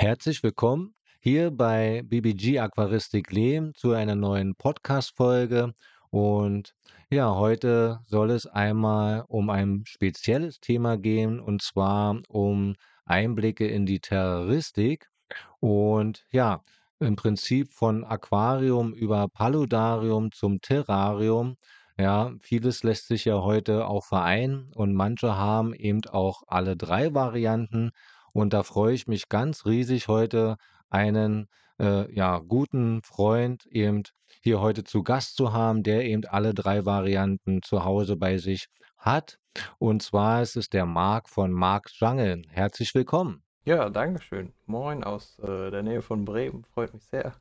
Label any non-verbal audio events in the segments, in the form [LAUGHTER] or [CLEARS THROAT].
Herzlich willkommen hier bei BBG Aquaristik Lehm zu einer neuen Podcast-Folge. Und ja, heute soll es einmal um ein spezielles Thema gehen und zwar um Einblicke in die Terroristik. Und ja, im Prinzip von Aquarium über Paludarium zum Terrarium. Ja, vieles lässt sich ja heute auch vereinen und manche haben eben auch alle drei Varianten. Und da freue ich mich ganz riesig, heute einen äh, ja, guten Freund eben hier heute zu Gast zu haben, der eben alle drei Varianten zu Hause bei sich hat. Und zwar ist es der Marc von Marc Jungle. Herzlich willkommen. Ja, danke schön. Moin aus äh, der Nähe von Bremen. Freut mich sehr,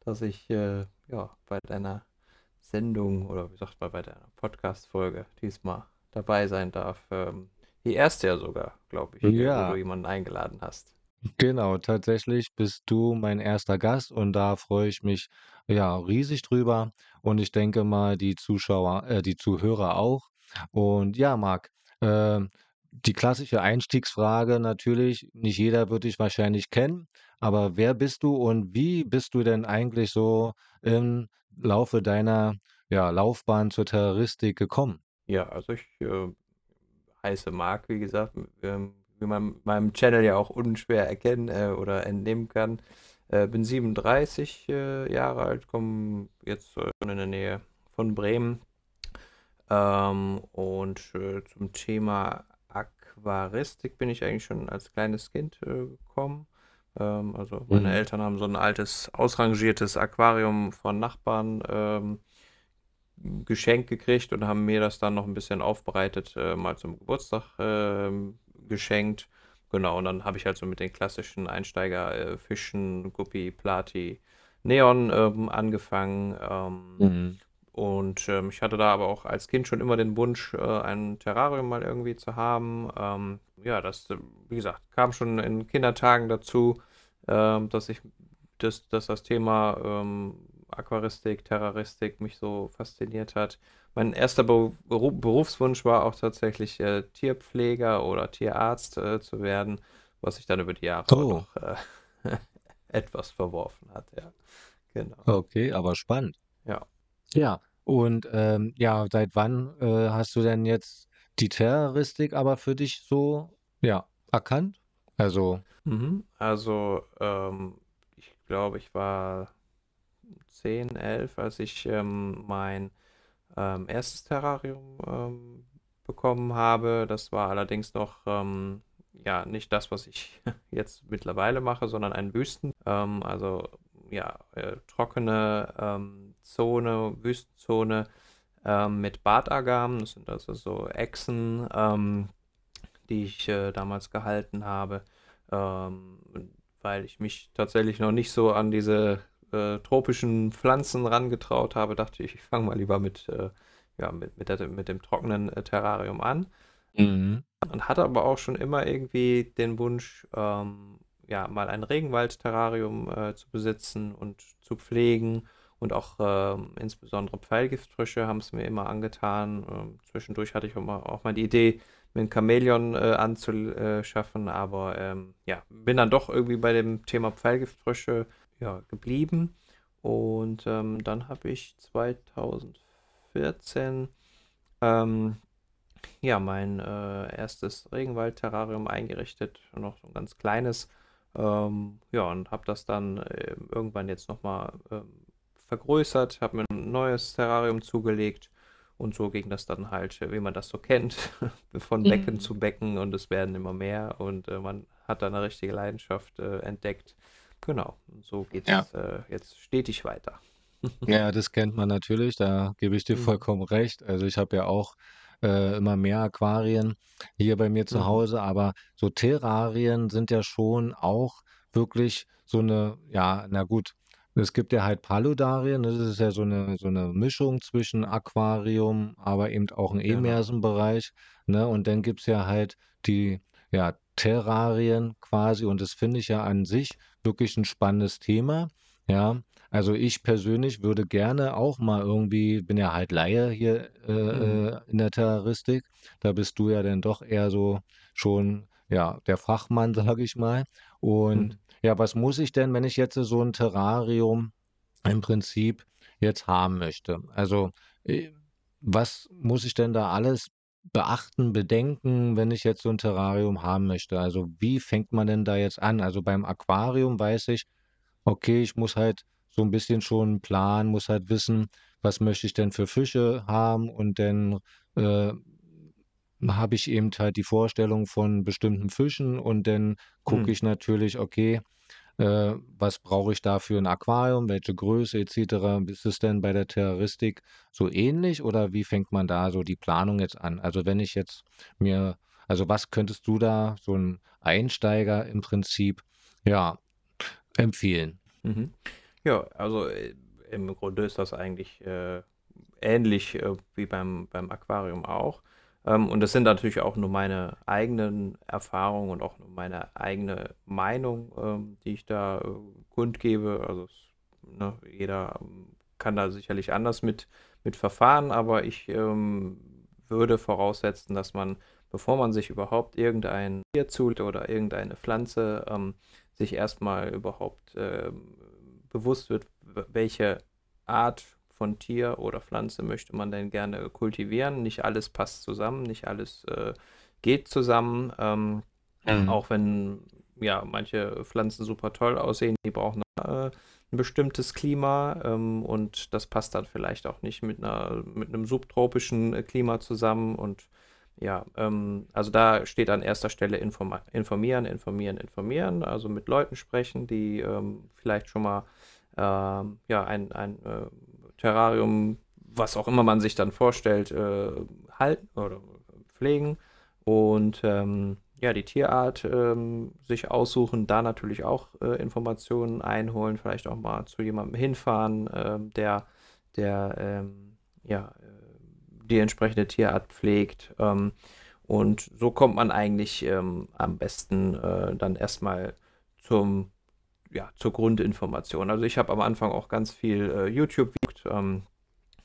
dass ich äh, ja, bei deiner Sendung oder wie sagt man, bei deiner Podcast-Folge diesmal dabei sein darf. Ähm, die erste ja sogar, glaube ich, Ja. wo du jemanden eingeladen hast. Genau, tatsächlich bist du mein erster Gast und da freue ich mich ja riesig drüber und ich denke mal die Zuschauer, äh, die Zuhörer auch. Und ja, Marc, äh, die klassische Einstiegsfrage natürlich, nicht jeder wird dich wahrscheinlich kennen, aber wer bist du und wie bist du denn eigentlich so im Laufe deiner ja, Laufbahn zur Terroristik gekommen? Ja, also ich äh, heiße Marc, wie gesagt, ähm, wie man meinem Channel ja auch unschwer erkennen äh, oder entnehmen kann. Äh, bin 37 äh, Jahre alt, komme jetzt in der Nähe von Bremen. Ähm, und äh, zum Thema Aquaristik bin ich eigentlich schon als kleines Kind äh, gekommen. Ähm, also meine Mhm. Eltern haben so ein altes, ausrangiertes Aquarium von Nachbarn geschenkt gekriegt und haben mir das dann noch ein bisschen aufbereitet, äh, mal zum Geburtstag ähm, geschenkt. Genau, und dann habe ich halt so mit den klassischen Einsteiger-Fischen, äh, Guppy, Plati, Neon ähm, angefangen. Ähm, Mhm. und ähm, ich hatte da aber auch als Kind schon immer den Wunsch, äh, ein Terrarium mal irgendwie zu haben. Ähm, ja, das, äh, wie gesagt, kam schon in Kindertagen dazu, ähm, dass ich, dass, dass das Thema ähm, Aquaristik, Terroristik mich so fasziniert hat. Mein erster Beru- Berufswunsch war auch tatsächlich äh, Tierpfleger oder Tierarzt äh, zu werden, was sich dann über die Jahre Oh, doch äh, [LAUGHS] etwas verworfen hat, ja. Genau. okay, aber spannend. Ja. Ja, und ähm, ja, seit wann äh, hast du denn jetzt die Terroristik aber für dich so, ja, erkannt? Also, Mhm. Also, ähm, ich glaube, ich war 10, 11, als ich ähm, mein ähm, erstes Terrarium ähm, bekommen habe. Das war allerdings noch ähm, ja nicht das, was ich [LAUGHS] jetzt mittlerweile mache, sondern ein Wüsten. Ähm, also ja, äh, trockene ähm, Zone, Wüstenzone mit Bartagamen. Das sind also so Echsen, die ich äh, damals gehalten habe, weil ich mich tatsächlich noch nicht so an diese äh, tropischen Pflanzen rangetraut habe, dachte ich, ich fange mal lieber mit, äh, ja, mit, mit, der, mit dem trockenen äh, Terrarium an. mhm. Und hatte aber auch schon immer irgendwie den Wunsch, ähm, ja, mal ein Regenwald-Terrarium äh, zu besitzen und zu pflegen. Und auch ähm, insbesondere Pfeilgiftfrösche haben es mir immer angetan. Ähm, zwischendurch hatte ich auch mal, auch mal die Idee, mir ein Chamäleon äh, anzuschaffen, aber ähm, ja, bin dann doch irgendwie bei dem Thema Pfeilgiftfrösche ja, geblieben. Und ähm, dann habe ich 2014 ähm, ja, mein äh, erstes Regenwald-Terrarium eingerichtet, noch so ein ganz kleines. Ähm, ja, und habe das dann äh, irgendwann jetzt nochmal ähm, vergrößert, habe mir ein neues Terrarium zugelegt und so ging das dann halt, wie man das so kennt, [LAUGHS] von Becken Mhm. zu Becken und es werden immer mehr und äh, man hat da eine richtige Leidenschaft äh, entdeckt. Genau, so geht Ja. es äh, jetzt stetig weiter. [LAUGHS] Ja, das kennt man natürlich, da gebe ich dir Mhm. vollkommen recht. Also ich habe ja auch äh, immer mehr Aquarien hier bei mir zu Mhm. Hause, aber so Terrarien sind ja schon auch wirklich so eine, ja, na gut, es gibt ja halt Paludarien, das ist ja so eine, so eine Mischung zwischen Aquarium, aber eben auch ein Genau. Emersenbereich, ne? Und dann gibt's ja halt die, ja, Terrarien quasi und das finde ich ja an sich wirklich ein spannendes Thema, ja. Also ich persönlich würde gerne auch mal irgendwie, bin ja halt Laie hier Mhm. äh, äh, in der Terroristik. Da bist du ja dann doch eher so schon, ja, der Fachmann, [LAUGHS] sage ich mal. Und ja, was muss ich denn, wenn ich jetzt so ein Terrarium im Prinzip jetzt haben möchte? Also, äh, was muss ich denn da alles beachten, bedenken, wenn ich jetzt so ein Terrarium haben möchte? Also, wie fängt man denn da jetzt an? Also, beim Aquarium weiß ich, okay, ich muss halt so ein bisschen schon planen, muss halt wissen, was möchte ich denn für Fische haben und dann, äh, habe ich eben halt die Vorstellung von bestimmten Fischen und dann gucke Mhm. ich natürlich, okay, äh, was brauche ich da für ein Aquarium, welche Größe et cetera? Ist es denn bei der Terroristik so ähnlich oder wie fängt man da so die Planung jetzt an? Also, wenn ich jetzt mir also, was könntest du da so 'n Einsteiger im Prinzip, ja, empfehlen? Mhm. Ja, also äh, im Grunde ist das eigentlich äh, ähnlich äh, wie beim, beim Aquarium auch. Ähm, und das sind natürlich auch nur meine eigenen Erfahrungen und auch nur meine eigene Meinung, ähm, die ich da äh, kundgebe. Also ne, jeder ähm, kann da sicherlich anders mit, mit verfahren, aber ich ähm, würde voraussetzen, dass man, bevor man sich überhaupt irgendein Tier zult oder irgendeine Pflanze, ähm, sich erstmal überhaupt ähm, bewusst wird, welche Art von Tier oder Pflanze möchte man denn gerne kultivieren. Nicht alles passt zusammen, nicht alles äh, geht zusammen. Ähm, Mhm. auch wenn ja manche Pflanzen super toll aussehen, die brauchen äh, ein bestimmtes Klima ähm, und das passt dann vielleicht auch nicht mit einer mit einem subtropischen Klima zusammen und ja, ähm, also da steht an erster Stelle informa informieren, informieren, informieren, also mit Leuten sprechen, die ähm, vielleicht schon mal ähm, ja, ein, ein äh, Terrarium, was auch immer man sich dann vorstellt, äh, halten oder pflegen und ähm, ja, die Tierart ähm, sich aussuchen, da natürlich auch äh, Informationen einholen, vielleicht auch mal zu jemandem hinfahren, ähm, der, der ähm, ja, äh, die entsprechende Tierart pflegt. Ähm, und so kommt man eigentlich ähm, am besten äh, dann erstmal zum, ja, zur Grundinformation. Also ich habe am Anfang auch ganz viel äh, YouTube geguckt, ähm,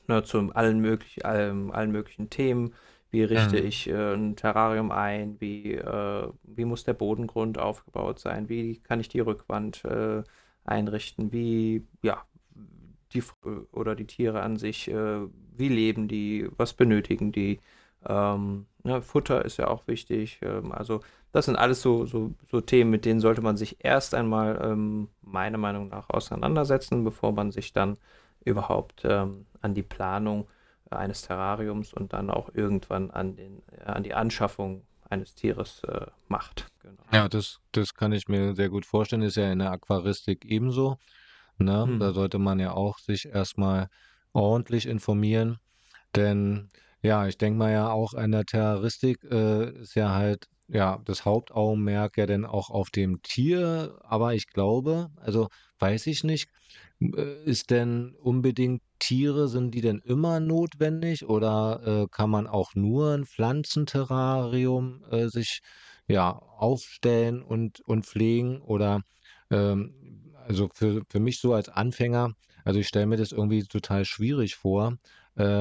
ne, zu allen möglichen, allen, allen möglichen Themen. Wie richte Mhm. ich äh, ein Terrarium ein? Wie, äh, wie muss der Bodengrund aufgebaut sein? Wie kann ich die Rückwand äh, einrichten? Wie, ja, die oder die Tiere an sich, äh, wie leben die? Was benötigen die? Ähm, ne, Futter ist ja auch wichtig. Ähm, also das sind alles so, so, so Themen, mit denen sollte man sich erst einmal ähm, meiner Meinung nach auseinandersetzen, bevor man sich dann überhaupt ähm, an die Planung eines Terrariums und dann auch irgendwann an den, äh, an die Anschaffung eines Tieres äh, macht. Genau. Ja, das das kann ich mir sehr gut vorstellen, ist ja in der Aquaristik ebenso, ne? Da Hm. sollte man ja auch sich erst mal ordentlich informieren. Denn ja, ich denke mal ja auch an der Terroristik, äh, ist ja halt, ja, das Hauptaugenmerk ja dann auch auf dem Tier, aber ich glaube, also weiß ich nicht, äh, ist denn unbedingt Tiere, sind die denn immer notwendig oder äh, kann man auch nur ein Pflanzenterrarium äh, sich ja aufstellen und und pflegen oder ähm, also für für mich so als Anfänger, also ich stelle mir das irgendwie total schwierig vor,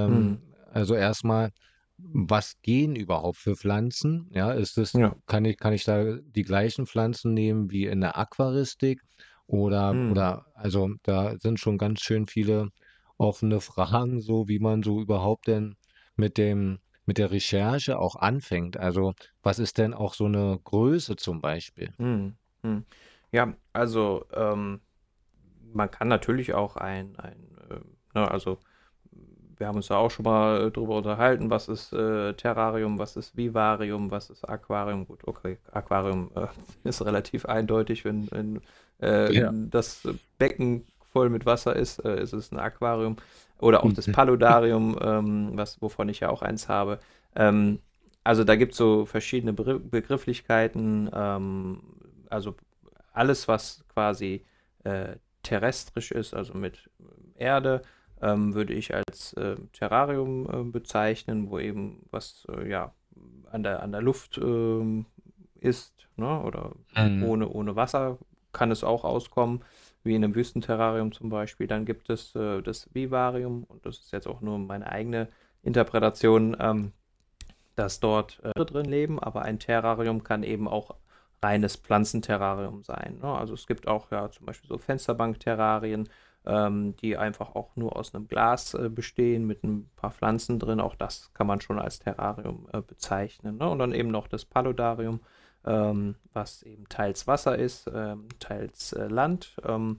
Hm. ähm, also erstmal, was gehen überhaupt für Pflanzen? Ja, ist es Ja. kann ich kann ich da die gleichen Pflanzen nehmen wie in der Aquaristik oder Hm. oder also, da sind schon ganz schön viele offene Fragen so, wie man so überhaupt denn mit dem mit der Recherche auch anfängt. Also, was ist denn auch so 'ne Größe zum Beispiel? Hm. Hm. Ja, also ähm, man kann natürlich auch ein, ein äh, ne, also wir haben uns da auch schon mal drüber unterhalten, was ist äh, Terrarium, was ist Vivarium, was ist Aquarium. Gut, okay, Aquarium äh, [LAUGHS] ist relativ eindeutig, wenn, wenn äh, Ja. das Becken voll mit Wasser ist, äh, ist es ein Aquarium. Oder auch das Mhm. Paludarium, ähm, was, wovon ich ja auch eins habe. Ähm, also da gibt es so verschiedene Begr- Begrifflichkeiten. Ähm, also alles, was quasi äh, terrestrisch ist, also mit Erde, ähm, würde ich als äh, Terrarium äh, bezeichnen, wo eben was äh, ja an der, an der Luft ähm, ist, ne? Oder Mhm. ohne, ohne Wasser kann es auch auskommen, wie in einem Wüstenterrarium zum Beispiel. Dann gibt es äh, das Vivarium, und das ist jetzt auch nur meine eigene Interpretation, ähm, dass dort äh, drin leben, aber ein Terrarium kann eben auch reines Pflanzenterrarium sein. Ne? Also es gibt auch ja zum Beispiel so Fensterbank-Terrarien, ähm, die einfach auch nur aus einem Glas äh, bestehen mit ein paar Pflanzen drin. Auch das kann man schon als Terrarium äh, bezeichnen. Ne? Und dann eben noch das Paludarium, ähm, was eben teils Wasser ist, ähm, teils äh, Land. Ähm,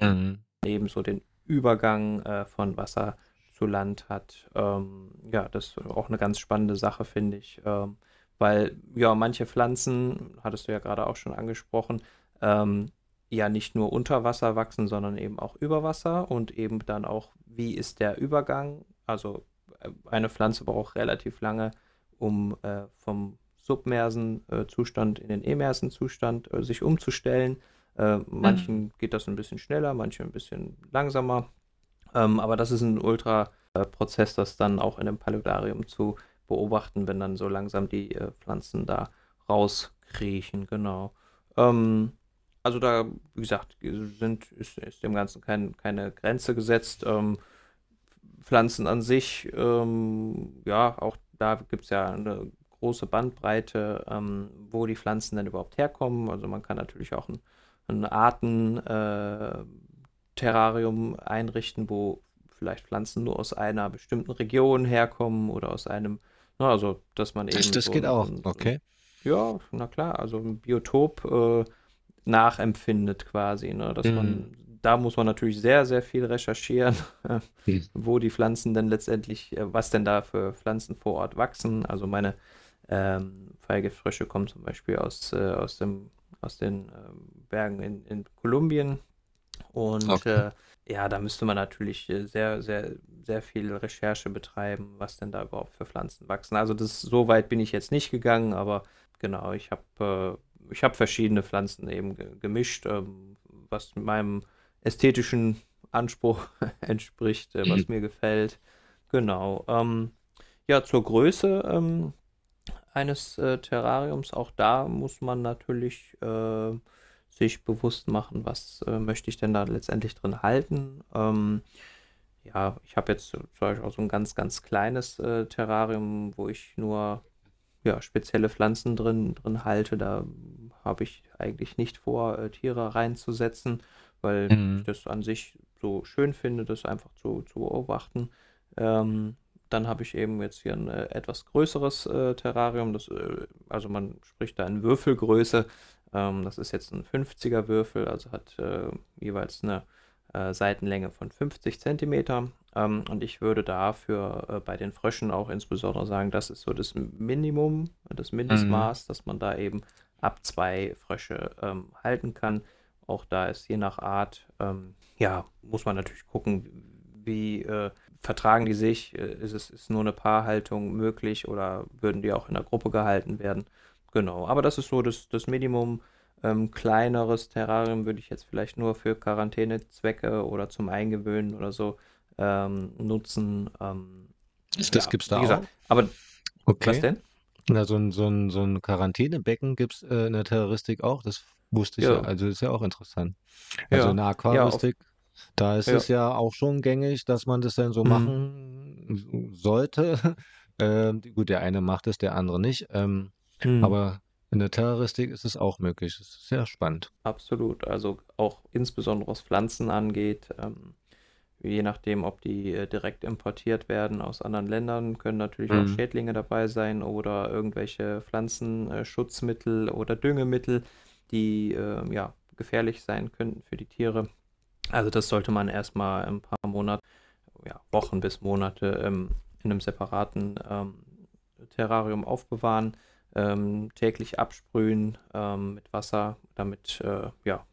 mhm. eben so den Übergang äh, von Wasser zu Land hat. Ähm, ja, das ist auch eine ganz spannende Sache, finde ich. Ähm, weil ja, manche Pflanzen, hattest du ja gerade auch schon angesprochen, ähm, ja nicht nur unter Wasser wachsen, sondern eben auch über Wasser und eben dann auch, wie ist der Übergang? Also äh, eine Pflanze braucht relativ lange, um äh, vom submersen äh, Zustand in den emersen Zustand äh, sich umzustellen. Äh, manchen mhm. geht das ein bisschen schneller, manche ein bisschen langsamer. Ähm, aber das ist ein Ultra-Prozess, das dann auch in einem Paludarium zu beobachten, wenn dann so langsam die äh, Pflanzen da rauskriechen, genau. Ähm, also da, wie gesagt, sind, ist, ist dem Ganzen kein, keine Grenze gesetzt. Ähm, Pflanzen an sich, ähm, ja, auch da gibt es ja eine große Bandbreite, ähm, wo die Pflanzen dann überhaupt herkommen. Also man kann natürlich auch ein, ein Arten-Terrarium äh, einrichten, wo vielleicht Pflanzen nur aus einer bestimmten Region herkommen oder aus einem Ne, also, dass man eben. Das, das so geht auch, okay. Ja, na klar, also ein Biotop äh, nachempfindet quasi. Ne? Dass mhm. man, da muss man natürlich sehr, sehr viel recherchieren, mhm. [LAUGHS] wo die Pflanzen denn letztendlich, äh, was denn da für Pflanzen vor Ort wachsen. Also meine ähm, Feigefrösche kommen zum Beispiel aus, äh, aus, dem, aus den äh, Bergen in, in Kolumbien. Und okay. äh, ja, da müsste man natürlich äh, sehr, sehr, sehr viel Recherche betreiben, was denn da überhaupt für Pflanzen wachsen. Also das so weit bin ich jetzt nicht gegangen, aber genau, ich habe äh, ich habe verschiedene Pflanzen eben ge gemischt, ähm, was meinem ästhetischen Anspruch [LAUGHS] entspricht, äh, was mhm. mir gefällt. Genau. Ähm, ja, zur Größe ähm, eines äh, Terrariums, auch da muss man natürlich äh, sich bewusst machen, was äh, möchte ich denn da letztendlich drin halten. Ähm, ja, ich habe jetzt zum Beispiel auch so ein ganz, ganz kleines äh, Terrarium, wo ich nur ja, spezielle Pflanzen drin, drin halte. Da habe ich eigentlich nicht vor, äh, Tiere reinzusetzen, weil mhm. ich das an sich so schön finde, das einfach zu, zu beobachten. Ähm, dann habe ich eben jetzt hier ein äh, etwas größeres äh, Terrarium. Das, äh, also man spricht da in Würfelgröße. Ähm, das ist jetzt ein 50er Würfel, also hat äh, jeweils eine äh, Seitenlänge von 50 cm. Ähm, und ich würde dafür bei den Fröschen auch insbesondere sagen, das ist so das Minimum, das Mindestmaß, mhm. dass man da eben ab zwei Frösche ähm, halten kann. Auch da ist je nach Art, ähm, ja, muss man natürlich gucken, wie äh, vertragen die sich, äh, ist es ist nur eine Paarhaltung möglich oder würden die auch in der Gruppe gehalten werden. Genau, aber das ist so das, das Minimum. Ähm, kleineres Terrarium würde ich jetzt vielleicht nur für Quarantänezwecke oder zum Eingewöhnen oder so ähm, nutzen. Ähm, das ja, es da gesagt, auch? Aber okay. was denn? Na, so ein, so ein, so ein Quarantänebecken gibt es äh, in der Terroristik auch. Das wusste ich ja. ja. Also ist ja auch interessant. Also ja. in der Aquaristik, ja, da ist es ja auch schon gängig, dass man das dann so mhm. machen sollte. Ähm, gut, der eine macht es, der andere nicht. Ähm, hm. Aber in der Terroristik ist es auch möglich. Das ist sehr spannend. Absolut. Also auch insbesondere was Pflanzen angeht, ähm, je nachdem, ob die äh, direkt importiert werden aus anderen Ländern, können natürlich mhm. auch Schädlinge dabei sein oder irgendwelche Pflanzenschutzmittel oder Düngemittel, die äh, ja gefährlich sein könnten für die Tiere. Also das sollte man erstmal ein paar Monate, ja, Wochen bis Monate ähm, in einem separaten ähm, Terrarium aufbewahren ähm, täglich absprühen ähm, mit Wasser, damit äh, ja,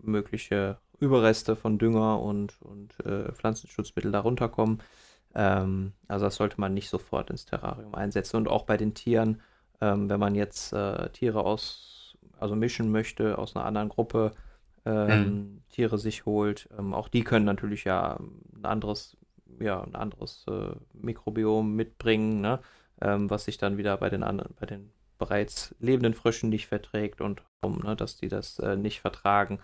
mögliche Überreste von Dünger und, und äh, Pflanzenschutzmittel darunter kommen. Ähm, also das sollte man nicht sofort ins Terrarium einsetzen. Und auch bei den Tieren, ähm, wenn man jetzt äh, Tiere aus, also mischen möchte aus einer anderen Gruppe, mhm. Tiere sich holt, ähm, auch die können natürlich ja ein anderes, ja, ein anderes äh, Mikrobiom mitbringen, ne? Ähm, was sich dann wieder bei den anderen, bei den bereits lebenden Fröschen nicht verträgt und um, ne, dass die das äh, nicht vertragen.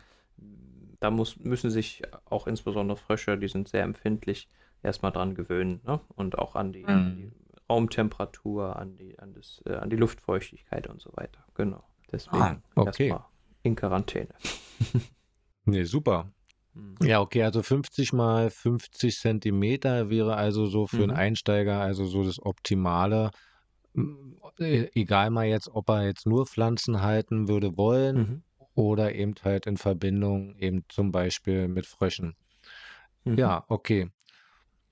Da muss, müssen sich auch insbesondere Frösche, die sind sehr empfindlich, erstmal dran gewöhnen ne? und auch an die, mhm. die Raumtemperatur, an die, an, das, äh, an die Luftfeuchtigkeit und so weiter. Genau. Deswegen Ah, okay. erstmal in Quarantäne. [LAUGHS] Ne, super. Mhm. Ja, okay, also 50 mal 50 Zentimeter wäre also so für einen Mhm. Einsteiger also so das Optimale. Hm, e egal mal jetzt, ob er jetzt nur Pflanzen halten würde wollen Mhm. oder eben halt in Verbindung eben zum Beispiel mit Fröschen. Mhm. Ja, okay.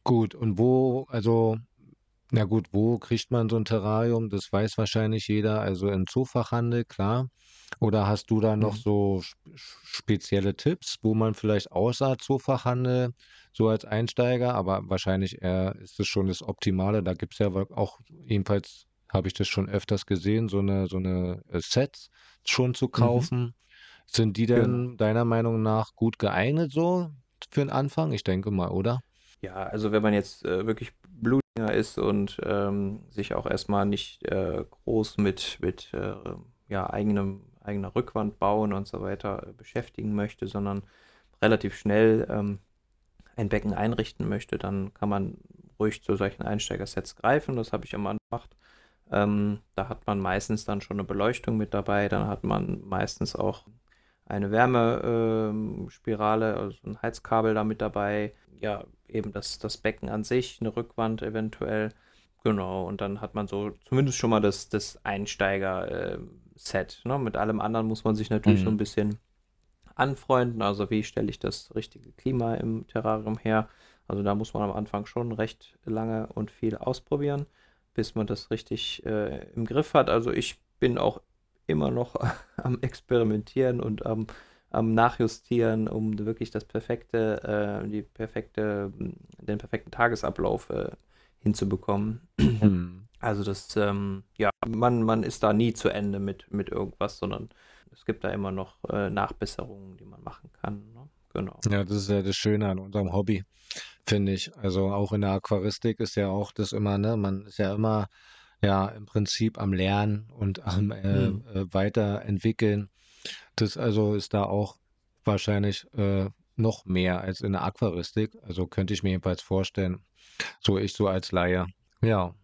Gut, und wo also na gut, wo kriegt man so ein Terrarium? Das weiß wahrscheinlich jeder, also im Zoofachhandel, klar. Oder hast du da noch Mhm. so sp spezielle Tipps, wo man vielleicht außer Zoofachhandel so als Einsteiger aber wahrscheinlich eher ist es schon das Optimale. Da gibt's ja wa auch ebenfalls habe ich das schon öfters gesehen, so 'ne so 'ne, äh, Sets schon zu Mhm. kaufen. Sind die Genau. denn deiner Meinung nach gut geeignet so für 'n Anfang? Ich denke mal, oder? Ja, also wenn man jetzt äh, wirklich Blutiger ist und ähm, sich auch erstmal nicht äh, groß mit, mit äh, ja, eigenem, eigener Rückwand bauen und so weiter äh, beschäftigen möchte, sondern relativ schnell ähm, ein Becken einrichten möchte, dann kann man ruhig zu solchen Einsteigersets greifen. Das habe ich immer gemacht. Ähm, da hat man meistens dann schon eine Beleuchtung mit dabei, dann hat man meistens auch eine Wärmespirale, also ein Heizkabel da mit dabei. Ja, eben das, das Becken an sich, eine Rückwand eventuell. Genau, und dann hat man so zumindest schon mal das, das Einsteiger-Set. ne? Mit allem anderen muss man sich natürlich so ein Mhm. bisschen anfreunden. Also wie stelle ich das richtige Klima im Terrarium her? Also da muss man am Anfang schon recht lange und viel ausprobieren, bis man das richtig äh, im Griff hat. Also ich bin auch immer noch [LAUGHS] am Experimentieren und am, am Nachjustieren, um wirklich das perfekte, äh, die perfekte, den perfekten Tagesablauf äh, hinzubekommen. Mhm. Also das, ähm, ja, man, man ist da nie zu Ende mit, mit irgendwas, sondern es gibt da immer noch äh, Nachbesserungen, die man machen kann. Ne? Genau. Ja, das ist ja das Schöne an unserem Hobby, finde ich. Also auch in der Aquaristik ist ja auch das immer, ne, man ist ja immer ja im Prinzip am Lernen und am äh, Hm. äh, Weiterentwickeln. Das also ist da auch wahrscheinlich äh, noch mehr als in der Aquaristik. Also könnte ich mir jedenfalls vorstellen. So ich so als Laie. Ja.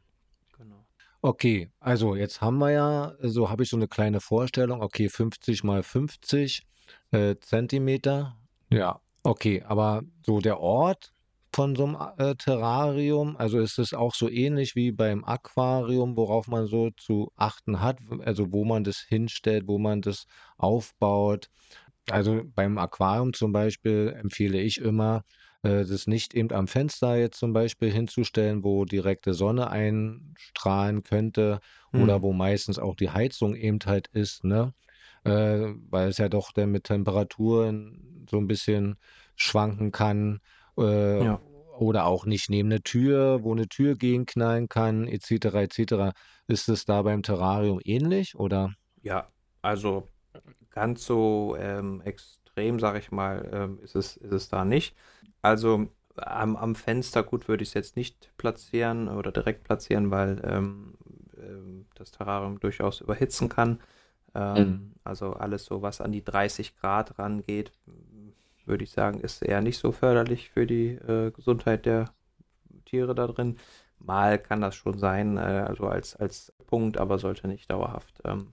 Genau. Okay, also jetzt haben wir ja, so habe ich so eine kleine Vorstellung, okay, 50 mal 50 äh, Zentimeter. Ja, okay, aber so der Ort von so einem äh, Terrarium, also ist es auch so ähnlich wie beim Aquarium, worauf man so zu achten hat, also wo man das hinstellt, wo man das aufbaut. Also beim Aquarium zum Beispiel empfehle ich immer, äh, das nicht eben am Fenster jetzt zum Beispiel hinzustellen, wo direkte Sonne einstrahlen könnte oder Hm. wo meistens auch die Heizung eben halt ist, ne? Äh, weil es ja doch dann mit Temperaturen so ein bisschen schwanken kann, äh, Ja. oder auch nicht neben 'ne Tür, wo eine Tür gegenknallen kann et cetera, et cetera. Ist es da beim Terrarium ähnlich, oder? Ja, also ganz so ähm, extrem, sage ich mal, ähm, ist es, ist es da nicht. Also am, am Fenster, gut, würde ich es jetzt nicht platzieren oder direkt platzieren, weil ähm, ähm, das Terrarium durchaus überhitzen kann. Mhm. Ähm, also alles so, was an die 30 Grad rangeht, würde ich sagen, ist eher nicht so förderlich für die äh, Gesundheit der Tiere da drin. Mal kann das schon sein, äh, also als, als Punkt, aber sollte nicht dauerhaft, ähm,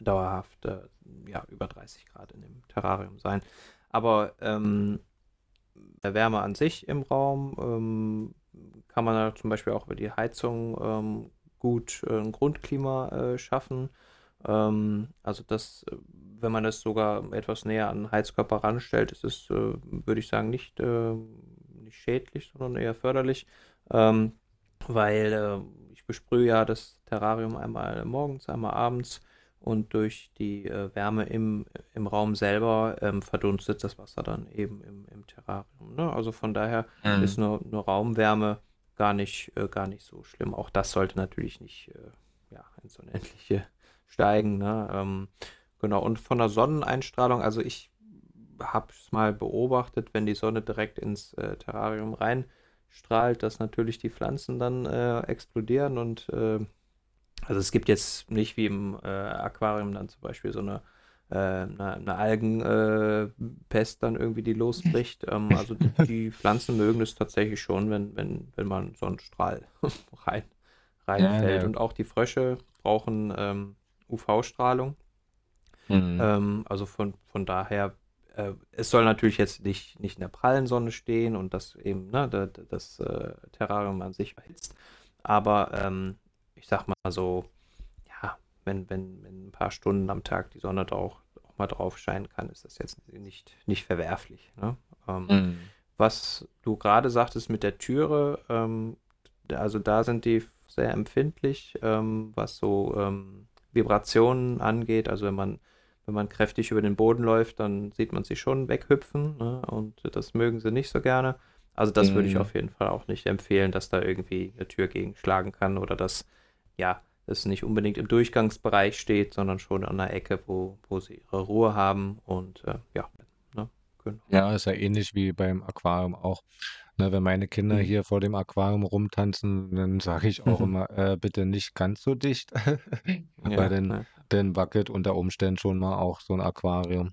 dauerhaft äh, ja, über 30 Grad in dem Terrarium sein. Aber ähm, der Wärme an sich im Raum ähm, kann man da zum Beispiel auch über die Heizung ähm, gut äh, ein Grundklima äh, schaffen. Ähm, also das, äh, wenn man das sogar etwas näher an den Heizkörper ranstellt, ist es, äh, würde ich sagen, nicht, äh, nicht schädlich, sondern eher förderlich, ähm, weil äh, ich besprühe ja das Terrarium einmal morgens, einmal abends und durch die äh, Wärme im, im Raum selber ähm, verdunstet das Wasser dann eben im, im Terrarium. Ne? Also von daher ist Mhm. eine, eine Raumwärme gar nicht, äh, gar nicht so schlimm. Auch das sollte natürlich nicht äh, ja, ins [LAUGHS] Unendliche steigen. Ne? Ähm, genau, und von der Sonneneinstrahlung, also ich habe es mal beobachtet, wenn die Sonne direkt ins äh, Terrarium reinstrahlt, dass natürlich die Pflanzen dann äh, explodieren und äh, also es gibt jetzt nicht wie im äh, Aquarium dann zum Beispiel so eine, äh, eine, eine Algenpest dann irgendwie, die losbricht. Ähm, also [LAUGHS] die Pflanzen mögen es tatsächlich schon, wenn, wenn, wenn man so einen Strahl [LAUGHS] rein, Ja, reinfällt. ja. Und auch die Frösche brauchen ähm, UV-Strahlung. Mhm. Ähm, also von, von daher, äh, es soll natürlich jetzt nicht, nicht in der prallen Sonne stehen und das eben, ne, das, das äh, Terrarium an sich erhitzt. Aber ähm, ich sag mal so, ja, wenn, wenn, wenn ein paar Stunden am Tag die Sonne da auch, auch mal drauf scheinen kann, ist das jetzt nicht, nicht verwerflich. Ne? Ähm, mhm. Was du gerade sagtest mit der Türe, ähm, also da sind die sehr empfindlich, ähm, was so ähm, Vibrationen angeht. Also wenn man, wenn man kräftig über den Boden läuft, dann sieht man sie schon weghüpfen ne? und das mögen sie nicht so gerne. Also das mhm. würde ich mhm. auf jeden Fall auch nicht empfehlen, dass da irgendwie eine Tür gegenschlagen kann oder dass, ja, es nicht unbedingt im Durchgangsbereich steht, sondern schon an der Ecke, wo, wo sie ihre Ruhe haben und äh, ja, ne, genau. Ja, ist ja ähnlich wie beim Aquarium auch. Ne, wenn meine Kinder mhm. hier vor dem Aquarium rumtanzen, dann sage ich auch [LAUGHS] immer, äh, bitte nicht ganz so dicht, [LAUGHS] ja, weil dann, ne. dann wackelt unter Umständen schon mal auch so ein Aquarium.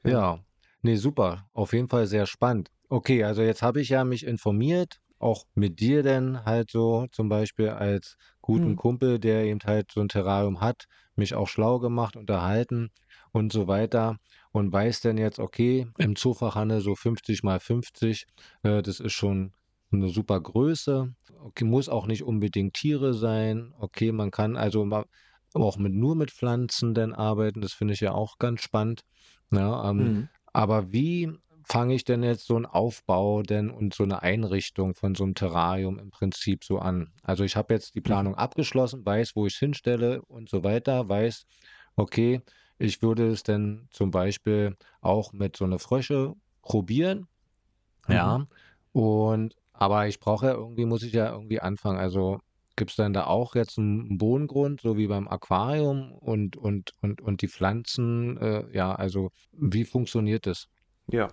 Okay. Ja, nee, super. Auf jeden Fall sehr spannend. Okay, also jetzt habe ich ja mich informiert, auch mit dir denn halt so zum Beispiel als guten mhm. Kumpel, der eben halt so ein Terrarium hat, mich auch schlau gemacht, unterhalten und so weiter und weiß dann jetzt, okay, im Zoofachhandel so 50 mal 50, äh, das ist schon eine super Größe. Okay, muss auch nicht unbedingt Tiere sein. Okay, man kann also auch mit, nur mit Pflanzen dann arbeiten. Das finde ich ja auch ganz spannend. Ja, ähm, mhm. Aber wie fange ich denn jetzt so einen Aufbau denn und so eine Einrichtung von so einem Terrarium im Prinzip so an? Also ich habe jetzt die mhm. Planung abgeschlossen, weiß, wo ich es hinstelle und so weiter, weiß, okay, ich würde es denn zum Beispiel auch mit so einer Frösche probieren. Mhm. Ja. Und aber ich brauche ja irgendwie, muss ich ja irgendwie anfangen. Also gibt es dann da auch jetzt einen Bodengrund, so wie beim Aquarium und, und, und, und die Pflanzen, äh, ja, also wie funktioniert das? Ja.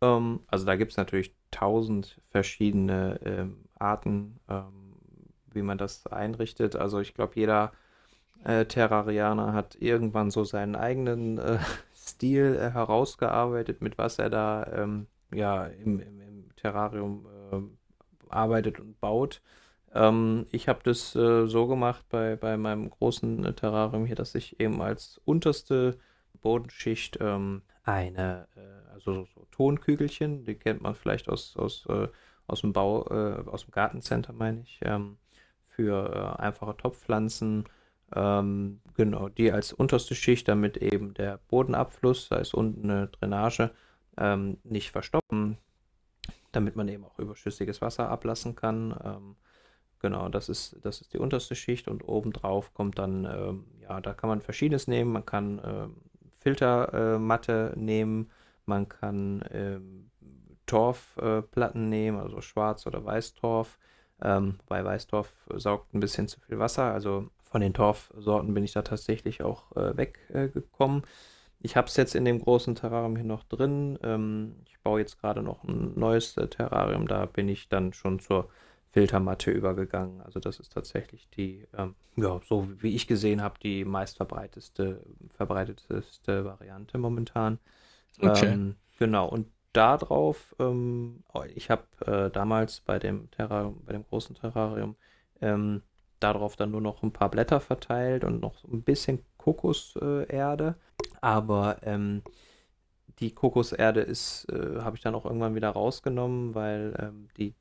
Ähm, also da gibt es natürlich tausend verschiedene ähm, Arten, ähm, wie man das einrichtet. Also ich glaube, jeder äh, Terrarianer hat irgendwann so seinen eigenen äh, [LAUGHS] Stil äh, herausgearbeitet, mit was er da ähm, ja, im, im, im Terrarium ähm, arbeitet und baut. Ähm, ich habe das äh, so gemacht bei, bei meinem großen äh, Terrarium hier, dass ich eben als unterste Bodenschicht ähm, eine, äh, also so, so, Tonkügelchen, die kennt man vielleicht aus, aus, aus dem Bau, aus dem Gartencenter, meine ich, ähm, für einfache Topfpflanzen ähm, genau, die als unterste Schicht, damit eben der Bodenabfluss, da ist unten eine Drainage, ähm, nicht verstoppen, damit man eben auch überschüssiges Wasser ablassen kann. Ähm, genau, das ist, das ist die unterste Schicht und obendrauf kommt dann, ähm, ja, da kann man verschiedenes nehmen. Man kann ähm, Filtermatte äh, nehmen, man kann ähm, Torfplatten äh, nehmen, also Schwarz- oder Weißtorf. Ähm, bei Weißtorf saugt ein bisschen zu viel Wasser, also von den Torfsorten bin ich da tatsächlich auch äh, weggekommen. Äh, ich habe es jetzt in dem großen Terrarium hier noch drin. Ähm, ich baue jetzt gerade noch ein neues äh, Terrarium. Da bin ich dann schon zur Filtermatte übergegangen. Also das ist tatsächlich die, ähm, ja, so wie ich gesehen habe, die meistverbreitetste verbreitetste Variante momentan. Okay. Ähm, genau. Und darauf, ähm, oh, ich habe äh, damals bei dem Terrarium, bei dem großen Terrarium, ähm, darauf dann nur noch ein paar Blätter verteilt und noch ein bisschen Kokoserde. Aber ähm, die Kokoserde ist, äh, habe ich dann auch irgendwann wieder rausgenommen, weil ähm, die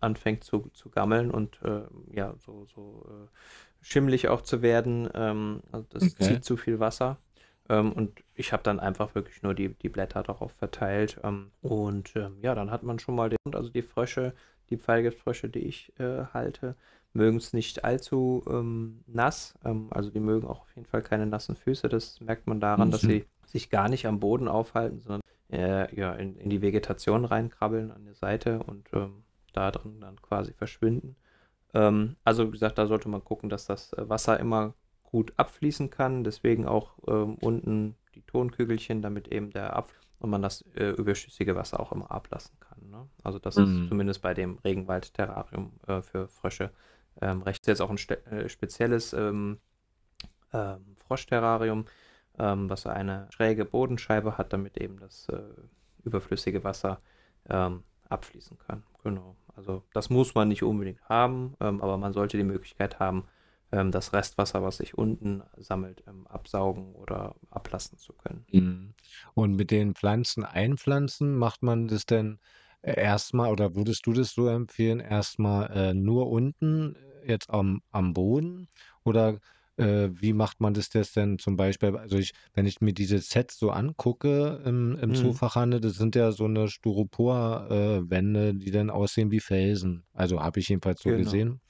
anfängt zu, zu gammeln und äh, ja, so, so äh, schimmelig auch zu werden. Ähm, also das okay. zieht zu viel Wasser. Ähm, und ich habe dann einfach wirklich nur die, die Blätter darauf verteilt. Ähm, und ähm, ja, dann hat man schon mal den, also die Frösche, die Pfeilgiftfrösche, die ich äh, halte, mögen es nicht allzu ähm, nass. Ähm, also die mögen auch auf jeden Fall keine nassen Füße. Das merkt man daran, mhm. dass sie sich gar nicht am Boden aufhalten, sondern äh, ja, in, in, die Vegetation reinkrabbeln an der Seite und ähm, da drin dann quasi verschwinden. Ähm, also wie gesagt, da sollte man gucken, dass das Wasser immer gut abfließen kann. Deswegen auch ähm, unten die Tonkügelchen, damit eben der Abfluss und man das äh, überschüssige Wasser auch immer ablassen kann. Ne? Also das mhm. ist zumindest bei dem Regenwald-Terrarium äh, für Frösche ähm, rechts jetzt auch ein äh, spezielles ähm, ähm, Froschterrarium, ähm, was eine schräge Bodenscheibe hat, damit eben das äh, überflüssige Wasser ähm, abfließen kann. Genau. Also das muss man nicht unbedingt haben, ähm, aber man sollte die Möglichkeit haben, das Restwasser, was sich unten sammelt, absaugen oder ablassen zu können. Mhm. Und mit den Pflanzen einpflanzen, macht man das denn erstmal oder würdest du das so empfehlen, erstmal äh, nur unten äh, jetzt am am Boden? Oder, äh, wie macht man das das denn zum Beispiel also ich wenn ich mir diese Sets so angucke im im Mhm. Zoofachhandel, das sind ja so eine Styropor äh, die dann aussehen wie Felsen. Also, habe ich jedenfalls so Genau. gesehen.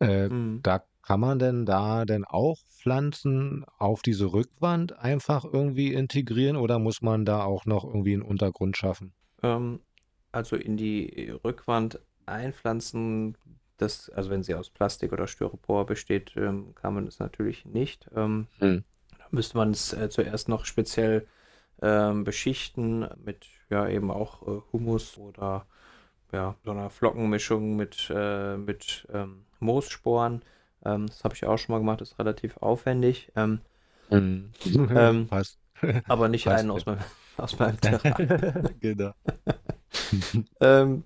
Äh, Mhm. da kann man denn da denn auch Pflanzen auf diese Rückwand einfach irgendwie integrieren oder muss man da auch noch irgendwie 'n Untergrund schaffen? Ähm, also in die Rückwand einpflanzen, das, also wenn sie aus Plastik oder Styropor besteht, ähm, kann man das natürlich nicht. Ähm, Mhm. da müsste man es äh, zuerst noch speziell ähm, beschichten mit ja eben auch äh, Humus oder ja, so einer Flockenmischung mit, äh, mit ähm, Moossporen. Ähm, das habe ich auch schon mal gemacht, ist relativ aufwendig. Ähm, [LAUGHS] Passt. aber nicht einen Passt, ja. [LAUGHS] aus meinem, aus meinem Terrarium. [LAUGHS] Genau. [LAUGHS] Ähm,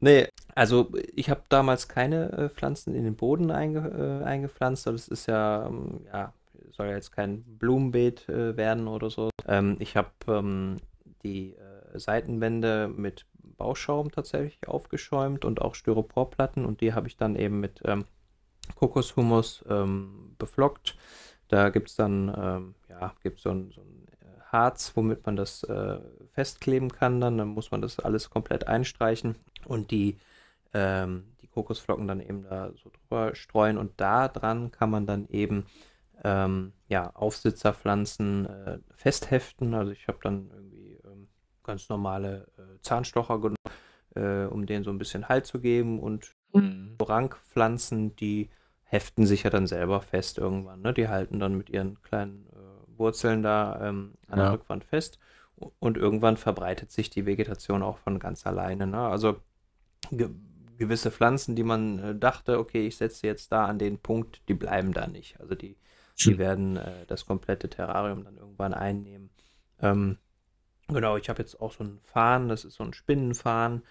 ne, also ich habe damals keine äh, Pflanzen in den Boden einge, äh, eingepflanzt. Das ist ja, ähm, ja, soll ja jetzt kein Blumenbeet äh, werden oder so. Ähm, ich habe ähm, die äh, Seitenwände mit Bauschaum tatsächlich aufgeschäumt und auch Styroporplatten und die habe ich dann eben mit ähm, Kokoshumus ähm, beflockt. Da gibt es dann, ja, gibt so ein, so ein Harz, womit man das äh, festkleben kann. Dann, dann muss man das alles komplett einstreichen und die, ähm, die Kokosflocken dann eben da so drüber streuen. Und da dran kann man dann eben ähm, ja, Aufsitzerpflanzen äh, festheften. Also ich habe dann irgendwie ähm, ganz normale äh, Zahnstocher genommen, äh, um denen so ein bisschen Halt zu geben und Mhm. Rankpflanzen, die heften sich ja dann selber fest irgendwann. Ne? Die halten dann mit ihren kleinen Wurzeln da ähm, an der Ja. Rückwand fest und irgendwann verbreitet sich die Vegetation auch von ganz alleine. Ne? Also ge gewisse Pflanzen, die man äh, dachte, okay, ich setze jetzt da an den Punkt, die bleiben da nicht. Also die, die werden äh, das komplette Terrarium dann irgendwann einnehmen. Ähm, genau, ich habe jetzt auch so einen Farn, das ist so ein Spinnenfarn.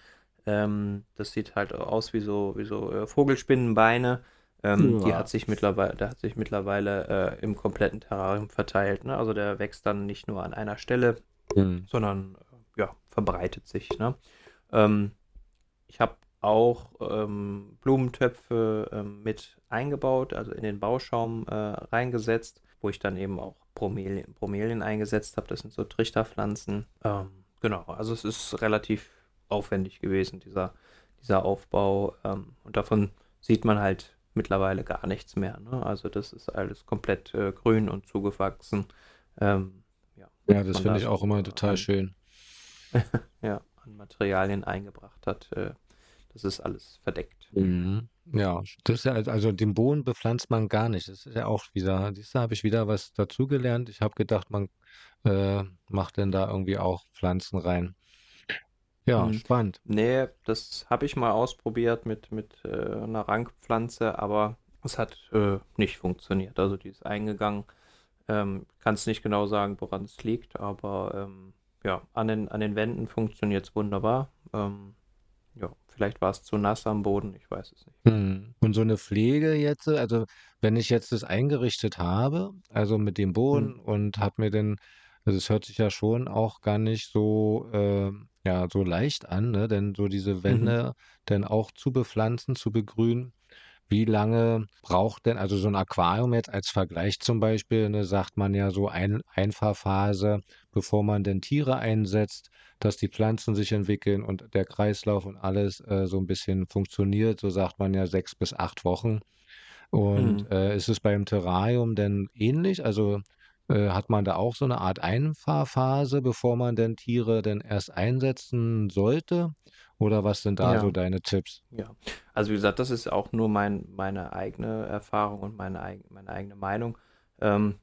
Ähm, das sieht halt aus wie so, wie so äh, Vogelspinnenbeine. Ähm, die hat Ja. sich mittlerweile, der hat sich mittlerweile äh, im kompletten Terrarium verteilt. Ne? Also der wächst dann nicht nur an einer Stelle, Mhm. sondern äh, ja, verbreitet sich. Ne? Ähm, ich habe auch ähm, Blumentöpfe ähm, mit eingebaut, also in den Bauschaum äh, reingesetzt, wo ich dann eben auch Bromelien, Bromelien eingesetzt habe. Das sind so Trichterpflanzen. Ähm, genau, also es ist relativ aufwendig gewesen, dieser, dieser Aufbau. Ähm, und davon sieht man halt mittlerweile gar nichts mehr. Ne? Also das ist alles komplett äh, grün und zugewachsen. Ähm, ja, Ja, das finde da ich auch immer total an, schön. [LAUGHS] ja, an Materialien eingebracht hat. Äh, das ist alles verdeckt. Mhm. Ja, das ist ja al also den Boden bepflanzt man gar nicht. Das ist ja auch wieder siehst du, habe ich wieder was dazugelernt. Ich habe gedacht, man, äh, macht denn da irgendwie auch Pflanzen rein. Ja, Hm, spannend. ne, das habe ich mal ausprobiert mit, mit äh, einer Rankpflanze, aber es hat äh, nicht funktioniert. Also die ist eingegangen. Ähm, kann es nicht genau sagen, woran es liegt, aber ähm, ja, an den, an den Wänden funktioniert es wunderbar. Ähm, ja, vielleicht war es zu nass am Boden, ich weiß es nicht. Mhm. Und so 'ne Pflege jetzt, also wenn ich jetzt das eingerichtet habe, also mit dem Hm, Boden und habe mir dann also es hört sich ja schon auch gar nicht so, ähm, ja, so leicht an, ne, denn so diese mhm, Wände dann auch zu bepflanzen, zu begrünen. Wie lange braucht denn also so 'n Aquarium jetzt als Vergleich zum Beispiel, ne, sagt man ja so ein Einfahrphase, bevor man denn Tiere einsetzt, dass die Pflanzen sich entwickeln und der Kreislauf und alles, äh, so 'n bisschen funktioniert. So sagt man ja 6 bis 8 Wochen. Und, hm. äh, ist es beim Terrarium denn ähnlich? Also, äh, hat man da auch so 'ne Art Einfahrphase, bevor man denn Tiere denn erst einsetzen sollte? Oder was sind da so Ja, deine Tipps? ja. Also wie gesagt, das ist auch nur mein, meine eigene Erfahrung und meine, meine eigene Meinung. Ähm,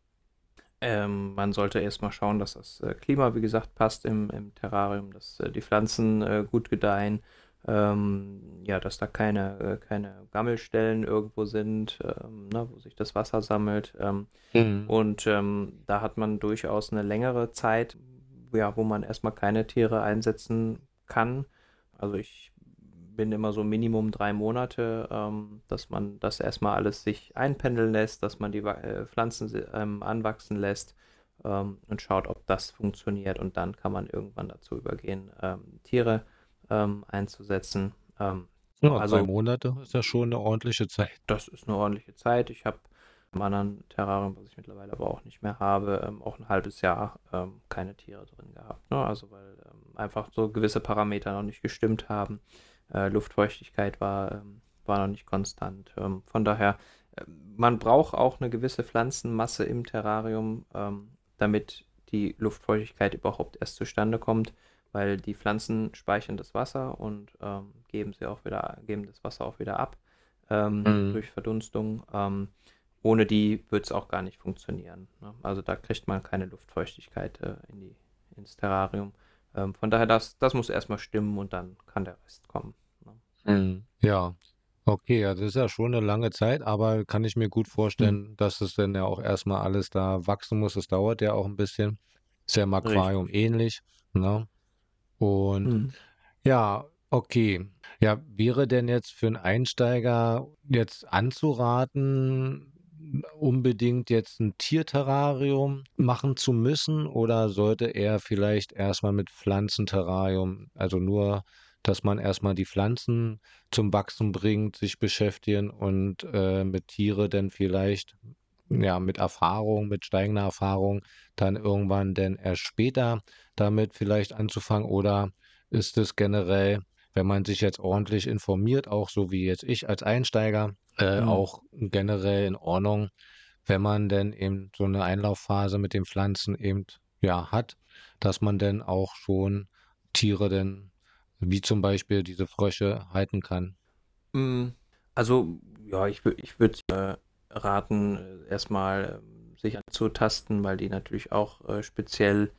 Ähm, man sollte erstmal schauen, dass das äh, Klima, wie gesagt, passt im, im Terrarium, dass äh, die Pflanzen äh, gut gedeihen, ähm, ja, dass da keine, äh, keine Gammelstellen irgendwo sind, ähm, ne, wo sich das Wasser sammelt. Ähm, Mhm. und ähm, da hat man durchaus eine längere Zeit, ja, wo man erstmal keine Tiere einsetzen kann. Also ich bin immer so Minimum drei Monate, ähm, dass man das erstmal alles sich einpendeln lässt, dass man die äh, Pflanzen ähm, anwachsen lässt und schaut, ob das funktioniert. Und dann kann man irgendwann dazu übergehen, ähm, Tiere ähm, einzusetzen. Ähm, ja, also, drei Monate ist ja schon eine ordentliche Zeit. Das ist eine ordentliche Zeit. Ich habe im anderen Terrarium, was ich mittlerweile aber auch nicht mehr habe, ähm, auch ein halbes Jahr ähm, keine Tiere drin gehabt. Ne? Also weil ähm, einfach so gewisse Parameter noch nicht gestimmt haben. Äh, Luftfeuchtigkeit war, ähm, war noch nicht konstant. Ähm, von daher, äh, man braucht auch eine gewisse Pflanzenmasse im Terrarium, ähm, damit die Luftfeuchtigkeit überhaupt erst zustande kommt, weil die Pflanzen speichern das Wasser und geben sie auch wieder, geben das Wasser auch wieder ab mhm. durch Verdunstung. Ohne die wird es auch gar nicht funktionieren. Ne? Also da kriegt man keine Luftfeuchtigkeit äh, in die, ins Terrarium. Ähm, von daher, das, das muss erstmal stimmen und dann kann der Rest kommen. Ne? Mhm. Ja, okay, ja, das ist ja schon eine lange Zeit, aber kann ich mir gut vorstellen, mhm. dass es dann ja auch erstmal alles da wachsen muss. Es dauert ja auch ein bisschen. Ist ja im Aquarium Richtig. ähnlich. Ne? Und mhm. ja, okay. Ja, wäre denn jetzt für einen Einsteiger jetzt anzuraten, unbedingt jetzt ein Tierterrarium machen zu müssen oder sollte er vielleicht erstmal mit Pflanzenterrarium, also nur, dass man erstmal die Pflanzen zum Wachsen bringt, sich beschäftigen und äh, mit Tiere dann vielleicht ja mit Erfahrung, mit steigender Erfahrung dann irgendwann denn erst später damit vielleicht anzufangen oder ist es generell, wenn man sich jetzt ordentlich informiert, auch so wie jetzt ich als Einsteiger, äh, mhm. auch generell in Ordnung, wenn man denn eben so eine Einlaufphase mit den Pflanzen eben ja hat, dass man dann auch schon Tiere denn, wie zum Beispiel diese Frösche, halten kann. Mm, also, ja, ich, ich würde äh, raten, äh, erstmal äh, sich anzutasten, weil die natürlich auch äh, speziell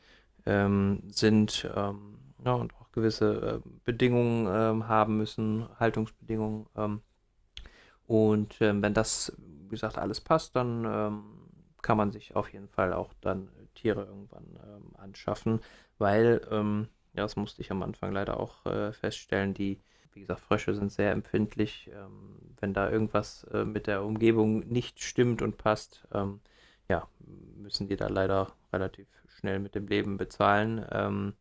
ähm, sind ähm, ja, und auch gewisse äh, Bedingungen ähm, haben müssen, Haltungsbedingungen. Ähm, und ähm, wenn das, wie gesagt, alles passt, dann ähm, kann man sich auf jeden Fall auch dann Tiere irgendwann ähm, anschaffen, weil, ähm, ja, das musste ich am Anfang leider auch äh, feststellen, die, wie gesagt, Frösche sind sehr empfindlich. Ähm, wenn da irgendwas äh, mit der Umgebung nicht stimmt und passt, ähm, ja, müssen die da leider relativ schnell mit dem Leben bezahlen.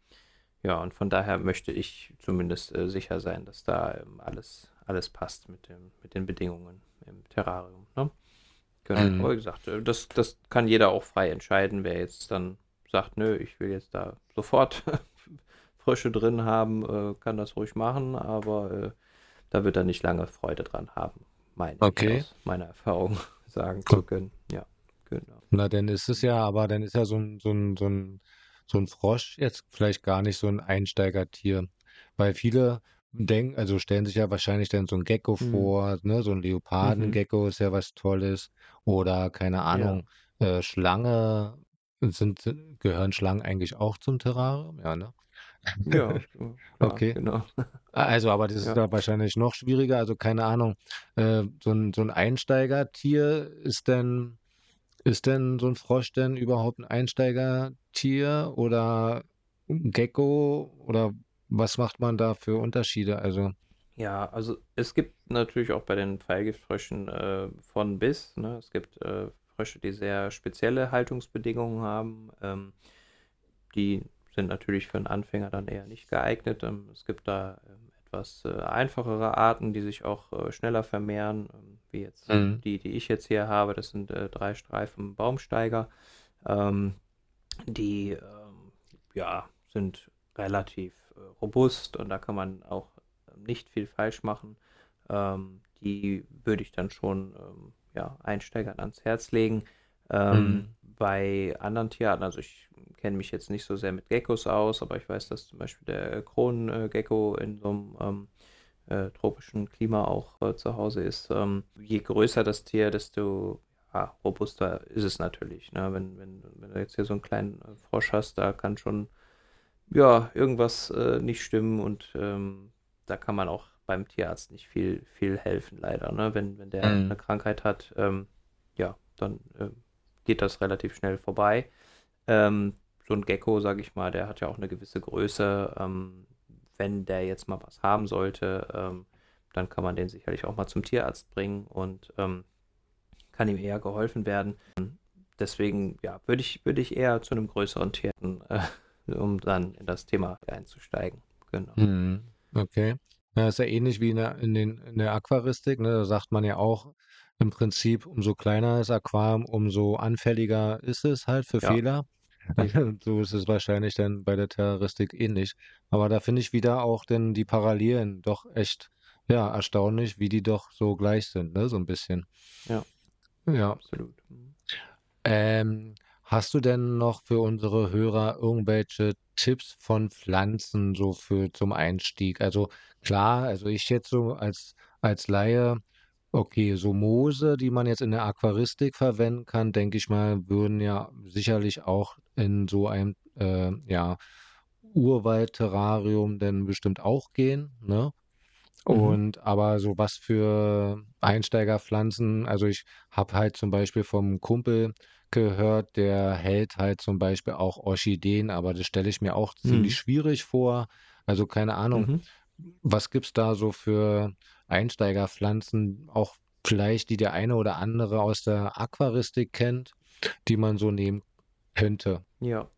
ja, und von daher möchte ich zumindest äh, sicher sein, dass da alles alles passt mit, dem, mit den Bedingungen im Terrarium. Ne? Genau, mhm. wie gesagt, äh, das, das kann jeder auch frei entscheiden, wer jetzt dann sagt, nö, ich will jetzt da sofort Frösche drin haben, äh, kann das ruhig machen, aber äh, da wird er nicht lange Freude dran haben, meine okay. ich aus meiner Erfahrung [LAUGHS] sagen zu können. Ja, genau. Na, dann ist es ja, aber dann ist ja so ein, so ein, so ein, so ein Frosch jetzt vielleicht gar nicht so ein Einsteigertier, weil viele denken, also stellen sich ja wahrscheinlich dann so ein Gecko mhm. vor, ne, so ein Leopardengecko mhm. ist ja was Tolles. Oder keine Ahnung, ja. äh, Schlange, sind, gehören Schlangen eigentlich auch zum Terrarium? Ja, ne? Ja, [LAUGHS] klar, okay. genau. Also, aber das ist ja. da wahrscheinlich noch schwieriger. Also, keine Ahnung, äh, so ein, so ein Einsteigertier ist denn, ist denn so ein Frosch denn überhaupt ein Einsteigertier oder ein Gecko oder was macht man da für Unterschiede? Also, Ja, also es gibt natürlich auch bei den Pfeilgiftfröschen äh, von bis. Ne? Es gibt äh, Frösche, die sehr spezielle Haltungsbedingungen haben. Ähm, die sind natürlich für einen Anfänger dann eher nicht geeignet. Ähm, es gibt da ähm, etwas äh, einfachere Arten, die sich auch äh, schneller vermehren, ähm, wie jetzt mhm. die, die ich jetzt hier habe. Das sind äh, drei Streifen Baumsteiger. Die ja, sind relativ robust und da kann man auch nicht viel falsch machen. Die würde ich dann schon ja, Einsteigern ans Herz legen. Ähm, mhm. Bei anderen Tierarten, also ich kenne mich jetzt nicht so sehr mit Geckos aus, aber ich weiß, dass zum Beispiel der Kronengecko in so einem ähm, äh, tropischen Klima auch äh, zu Hause ist. Ähm, je größer das Tier, desto ja, robuster ist es natürlich. Ne? Wenn, wenn, wenn du jetzt hier so einen kleinen äh, Frosch hast, da kann schon ja, irgendwas äh, nicht stimmen und ähm, da kann man auch beim Tierarzt nicht viel, viel helfen, leider. Ne? Wenn, wenn der mhm. eine Krankheit hat, ähm, ja, dann äh, geht das relativ schnell vorbei. Ähm, so ein Gecko, sage ich mal, der hat ja auch eine gewisse Größe. Ähm, wenn der jetzt mal was haben sollte, ähm, dann kann man den sicherlich auch mal zum Tierarzt bringen und ähm, kann ihm eher geholfen werden. Deswegen, ja, würde ich, würde ich eher zu einem größeren Tierten, äh, [LAUGHS] um dann in das Thema einzusteigen. Genau. Mhm. Okay. Ja, ist ja ähnlich wie in der, in den, in der Aquaristik, ne? Da sagt man ja auch im Prinzip, umso kleiner das Aquarium, umso anfälliger ist es halt für Ja, Fehler. [LAUGHS] So ist es wahrscheinlich dann bei der Terroristik ähnlich. Aber da finde ich wieder auch denn die Parallelen doch echt, ja, erstaunlich, wie die doch so gleich sind, ne? So ein bisschen. ja, Ja. absolut. Mhm. Ähm, hast du denn noch für unsere Hörer irgendwelche Tipps von Pflanzen so für zum Einstieg? Also klar, also ich jetzt so als als Laie, okay, so Moose, die man jetzt in der Aquaristik verwenden kann, denke ich mal, würden ja sicherlich auch in so einem äh, ja, Urwald-Terrarium denn bestimmt auch gehen, ne? Mhm. Und aber so was für Einsteigerpflanzen, also ich habe halt zum Beispiel vom Kumpel gehört, der hält halt zum Beispiel auch Orchideen, aber das stelle ich mir auch ziemlich Mhm. schwierig vor. Also keine Ahnung, Mhm. was gibt's da so für Einsteigerpflanzen, auch vielleicht die der eine oder andere aus der Aquaristik kennt, die man so nehmen könnte? Ja.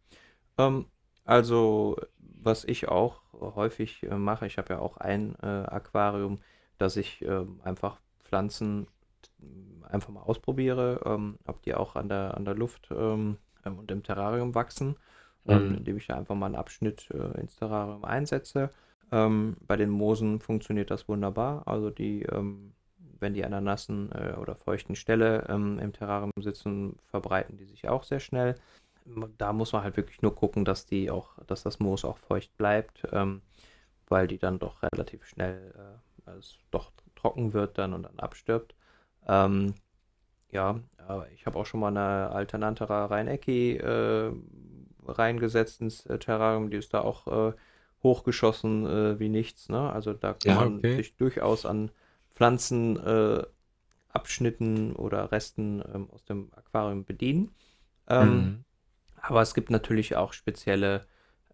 Ähm, also, was ich auch häufig äh, mache, ich habe ja auch ein äh, Aquarium, dass ich ähm, einfach Pflanzen t- einfach mal ausprobiere, ähm, ob die auch an der, an der Luft ähm, und im Terrarium wachsen, Mhm. indem ich da einfach mal einen Abschnitt äh, ins Terrarium einsetze. Ähm, bei den Moosen funktioniert das wunderbar. Also die, ähm, wenn die an einer nassen äh, oder feuchten Stelle ähm, im Terrarium sitzen, verbreiten die sich auch sehr schnell da muss man halt wirklich nur gucken, dass die auch, dass das Moos auch feucht bleibt, ähm, weil die dann doch relativ schnell, äh, es doch trocken wird dann und dann abstirbt. Ähm, ja, aber ich habe auch schon mal eine Alternantera Reinecki äh, reingesetzt ins äh, Terrarium, die ist da auch äh, hochgeschossen äh, wie nichts, ne? Also da kann Ja, man okay. sich durchaus an Pflanzen äh, Abschnitten oder Resten ähm, aus dem Aquarium bedienen. Ähm, Mhm. aber es gibt natürlich auch spezielle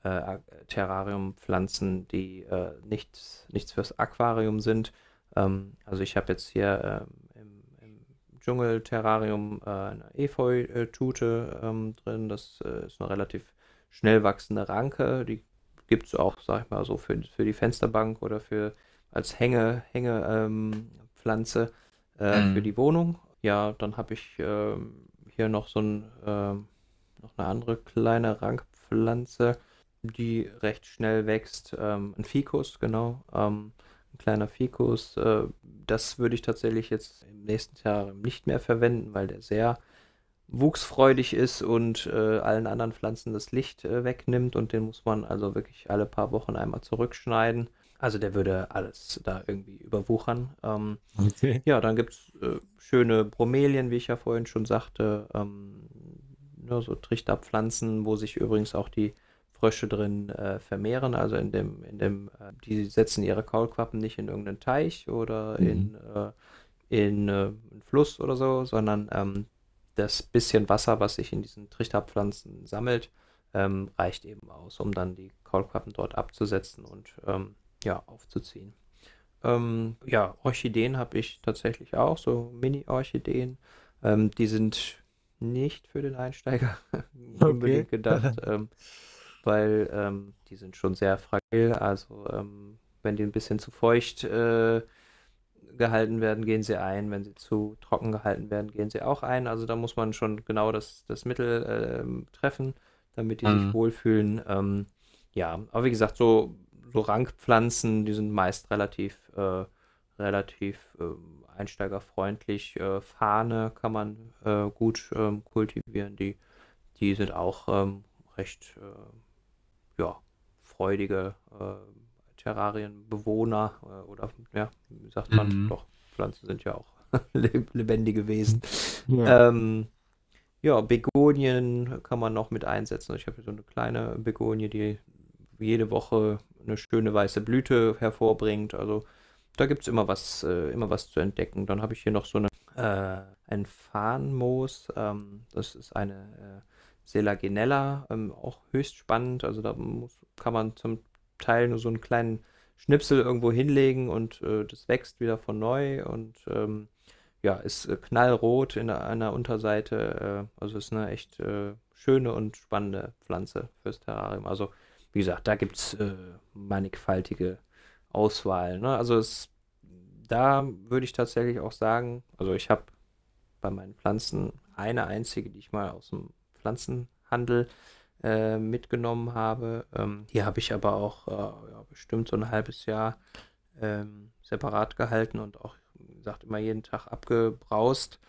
äh, Terrariumpflanzen, die äh, nichts, nichts fürs Aquarium sind. Ähm, also ich habe jetzt hier ähm, im, im Dschungelterrarium äh, eine Efeu-Tute ähm, drin. Das äh, ist eine relativ schnell wachsende Ranke. Die gibt es auch, sag ich mal, so für, für die Fensterbank oder für als Hänge, Hänge ähm, äh, für Mhm. die Wohnung. Ja, dann habe ich ähm, hier noch so ein ähm, noch eine andere kleine Rankpflanze, die recht schnell wächst. Ähm, ein Ficus, genau. Ähm, ein kleiner Ficus. Äh, das würde ich tatsächlich jetzt im nächsten Jahr nicht mehr verwenden, weil der sehr wuchsfreudig ist und äh, allen anderen Pflanzen das Licht äh, wegnimmt und den muss man also wirklich alle paar Wochen einmal zurückschneiden. Also der würde alles da irgendwie überwuchern. Ähm, Okay. ja, dann gibt es äh, schöne Bromelien, wie ich ja vorhin schon sagte. Ähm, ne, so Trichterpflanzen, wo sich übrigens auch die Frösche drin äh, vermehren. Also in dem, in dem, äh, die setzen ihre Kaulquappen nicht in irgendeinen Teich oder Mhm. in, äh, in äh, einen Fluss oder so, sondern ähm, das bisschen Wasser, was sich in diesen Trichterpflanzen sammelt, ähm, reicht eben aus, um dann die Kaulquappen dort abzusetzen und ähm, ja, aufzuziehen. Ähm, ja, Orchideen habe ich tatsächlich auch, so Mini-Orchideen. Ähm, die sind nicht für den Einsteiger [LAUGHS] Okay. unbedingt gedacht, [LAUGHS] ähm, weil ähm, die sind schon sehr fragil. Also wenn die ein bisschen zu feucht äh, gehalten werden, gehen sie ein. Wenn sie zu trocken gehalten werden, gehen sie auch ein. Also da muss man schon genau das, das Mittel ähm, treffen, damit die sich Mhm. wohlfühlen. Ähm, ja, aber wie gesagt, so, so Rankpflanzen, die sind meist relativ, äh, relativ ähm, einsteigerfreundlich. Äh, Fahne kann man äh, gut ähm, kultivieren. Die, die sind auch ähm, recht äh, ja, freudige äh, Terrarienbewohner äh, oder ja, wie sagt man? Mhm. Doch, Pflanzen sind ja auch [LAUGHS] le- lebendige Wesen. Ja. Ähm, ja, Begonien kann man noch mit einsetzen. Ich habe hier so eine kleine Begonie, die jede Woche eine schöne weiße Blüte hervorbringt. Also da gibt es immer was, äh, immer was zu entdecken. Dann habe ich hier noch so eine, äh, ein Farnmoos. Ähm, das ist eine äh, Selaginella, ähm, auch höchst spannend. Also da muss, kann man zum Teil nur so einen kleinen Schnipsel irgendwo hinlegen und äh, das wächst wieder von neu und ähm, ja, ist äh, knallrot in einer Unterseite. Äh, also ist eine echt äh, schöne und spannende Pflanze fürs Terrarium. Also wie gesagt, da gibt es äh, mannigfaltige Auswahl. Ne? Also es, da würde ich tatsächlich auch sagen, also ich habe bei meinen Pflanzen eine einzige, die ich mal aus dem Pflanzenhandel äh, mitgenommen habe. Ähm, die habe ich aber auch äh, ja, bestimmt so ein halbes Jahr ähm, separat gehalten und auch, wie gesagt, immer jeden Tag abgebraust,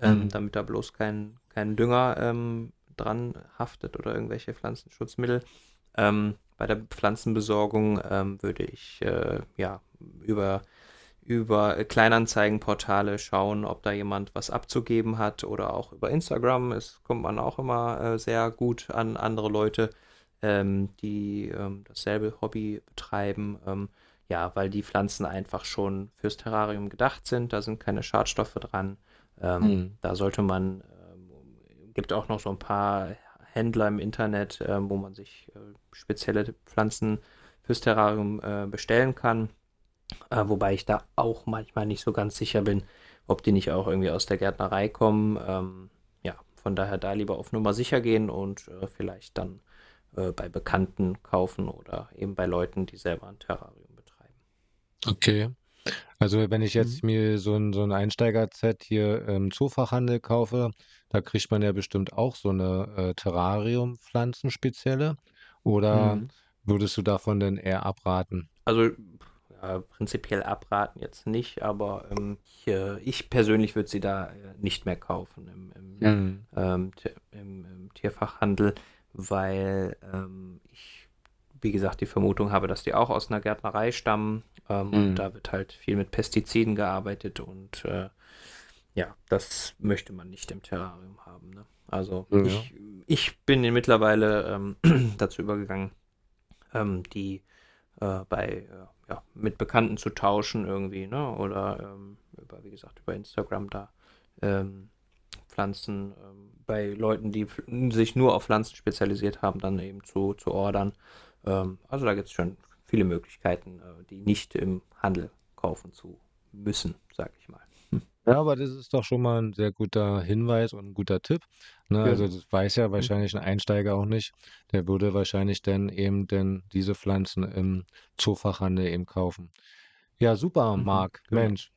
ähm, mhm. damit da bloß kein, kein Dünger ähm, dran haftet oder irgendwelche Pflanzenschutzmittel. Ähm, bei der Pflanzenbesorgung ähm, würde ich äh, ja über über Kleinanzeigenportale schauen, ob da jemand was abzugeben hat oder auch über Instagram. Es kommt man auch immer äh, sehr gut an andere Leute, ähm, die ähm, dasselbe Hobby betreiben. Ähm, ja, weil die Pflanzen einfach schon fürs Terrarium gedacht sind. Da sind keine Schadstoffe dran. Mhm. Da sollte man, ähm, gibt auch noch so ein paar Händler im Internet, äh, wo man sich äh, spezielle Pflanzen fürs Terrarium äh, bestellen kann. Äh, wobei ich da auch manchmal nicht so ganz sicher bin, ob die nicht auch irgendwie aus der Gärtnerei kommen. Ähm, ja, von daher da lieber auf Nummer sicher gehen und äh, vielleicht dann äh, bei Bekannten kaufen oder eben bei Leuten, die selber ein Terrarium betreiben. Okay. Also wenn ich jetzt mhm. mir so ein, so ein Einsteiger-Set hier im Zoofachhandel kaufe, da kriegt man ja bestimmt auch so eine äh, Terrarium-Pflanzen spezielle. Oder mhm. würdest du davon denn eher abraten? Also äh, prinzipiell abraten jetzt nicht, aber ähm, ich, äh, ich, persönlich würde sie da äh, nicht mehr kaufen im, im, mhm. ähm, im, im Tierfachhandel, weil ähm, ich, wie gesagt, die Vermutung habe, dass die auch aus einer Gärtnerei stammen. Mhm. Und da wird halt viel mit Pestiziden gearbeitet und äh, ja, das möchte man nicht im Terrarium haben. Ne? Also ja. ich, ich bin mittlerweile ähm, [CLEARS THROAT] dazu übergegangen, ähm, die bei ja, mit Bekannten zu tauschen irgendwie, ne? Oder ähm, über, wie gesagt, über Instagram da ähm, Pflanzen ähm, bei Leuten, die sich nur auf Pflanzen spezialisiert haben, dann eben zu, zu ordern. Ähm, also da gibt es schon viele Möglichkeiten, äh, die nicht im Handel kaufen zu müssen, sag ich mal. Ja, aber das ist doch schon mal ein sehr guter Hinweis und ein guter Tipp. Ne? Also das weiß ja mhm. wahrscheinlich ein Einsteiger auch nicht. Der würde wahrscheinlich dann eben denn diese Pflanzen im Zoofachhandel eben kaufen. Ja, super, Mhm, Marc. genau. Mensch,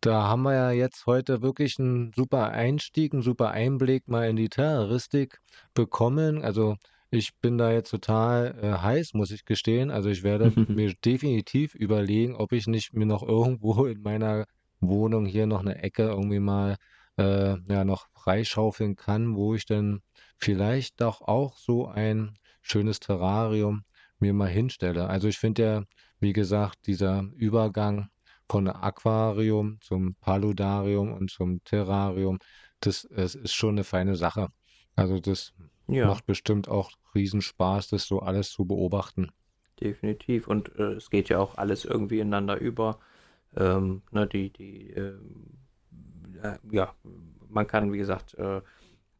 da haben wir ja jetzt heute wirklich einen super Einstieg, einen super Einblick mal in die Terroristik bekommen. Also ich bin da jetzt total äh, heiß, muss ich gestehen. Also ich werde [LAUGHS] mir definitiv überlegen, ob ich nicht mir noch irgendwo in meiner Wohnung hier noch eine Ecke irgendwie mal äh, ja noch freischaufeln kann, wo ich dann vielleicht doch auch so ein schönes Terrarium mir mal hinstelle. Also ich finde ja, wie gesagt, dieser Übergang von Aquarium zum Paludarium und zum Terrarium, das, das ist schon eine feine Sache. Also das ja. macht bestimmt auch Riesenspaß, das so alles zu beobachten. Definitiv. Und äh, es geht ja auch alles irgendwie ineinander über. Ähm, ne, die, die, ähm, äh, ja, man kann, wie gesagt, äh,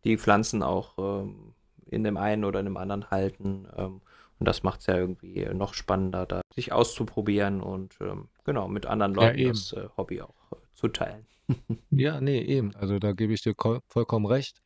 die Pflanzen auch ähm, in dem einen oder in dem anderen halten. Ähm, und das macht es ja irgendwie noch spannender, da sich auszuprobieren und ähm, genau mit anderen Leuten ja, das äh, Hobby auch äh, zu teilen. [LAUGHS] ja, nee, eben. Also da gebe ich dir vollkommen recht.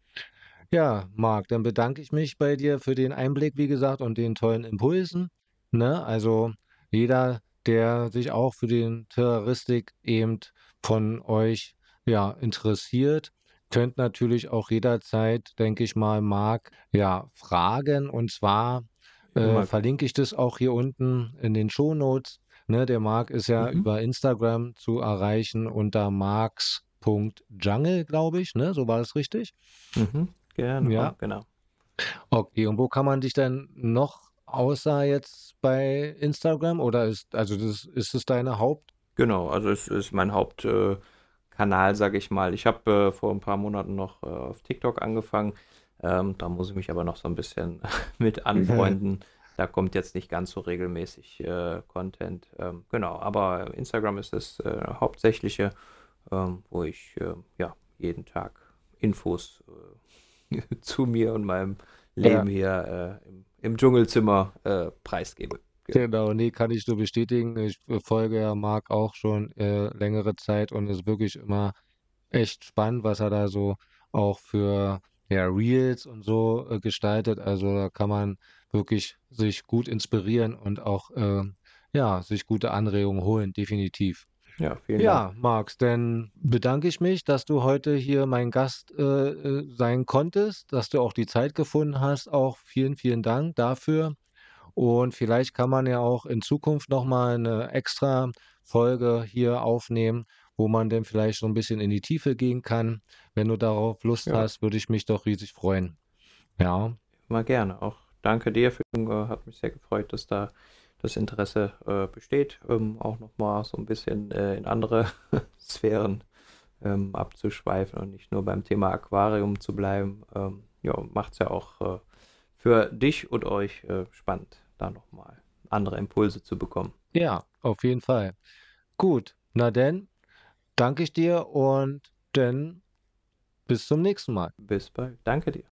Ja, Marc, dann bedanke ich mich bei dir für den Einblick, wie gesagt, und den tollen Impulsen. Ne? Also jeder, der sich auch für den Terroristik eben von euch ja interessiert, könnt natürlich auch jederzeit, denke ich mal, Marc, ja, fragen. Und zwar äh, verlinke ich das auch hier unten in den Shownotes. Ne, der Marc ist ja mhm. über Instagram zu erreichen unter marks.jungle, glaube ich. Ne? So war das richtig? Mhm. Genau, ja. genau. Okay, und wo kann man dich dann noch außer jetzt bei Instagram oder ist also das ist es deine Haupt? Genau, also es ist mein Hauptkanal, äh, sage ich mal. Ich habe äh, vor ein paar Monaten noch äh, auf TikTok angefangen. Ähm, da muss ich mich aber noch so ein bisschen [LAUGHS] mit [LAUGHS] anfreunden. Da kommt jetzt nicht ganz so regelmäßig äh, Content. Ähm, genau, aber Instagram ist das äh, hauptsächliche, ähm, wo ich äh, ja jeden Tag Infos [LAUGHS] zu mir und meinem Leben ja. hier im im Dschungelzimmer äh, preisgebe. Genau, ne, kann ich nur bestätigen. Ich folge ja Marc auch schon äh, längere Zeit und es ist wirklich immer echt spannend, was er da so auch für ja, Reels und so äh, gestaltet. Also da kann man wirklich sich gut inspirieren und auch äh, ja, sich gute Anregungen holen, definitiv. Ja, vielen Dank. Ja, Max, dann bedanke ich mich, dass du heute hier mein Gast äh, äh, sein konntest, dass du auch die Zeit gefunden hast. Auch vielen, vielen Dank dafür. Und vielleicht kann man ja auch in Zukunft nochmal eine extra Folge hier aufnehmen, wo man dann vielleicht so ein bisschen in die Tiefe gehen kann. Wenn du darauf Lust Ja, hast, würde ich mich doch riesig freuen. Ja, immer gerne. Auch danke dir für, hat mich sehr gefreut, dass da das Interesse äh, besteht, ähm, auch nochmal so ein bisschen äh, in andere [LAUGHS] Sphären ähm, abzuschweifen und nicht nur beim Thema Aquarium zu bleiben. Ähm, ja, macht es ja auch äh, für dich und euch äh, spannend, da nochmal andere Impulse zu bekommen. ja, auf jeden Fall. Gut, na denn, danke ich dir und dann bis zum nächsten Mal. Bis bald. Danke dir.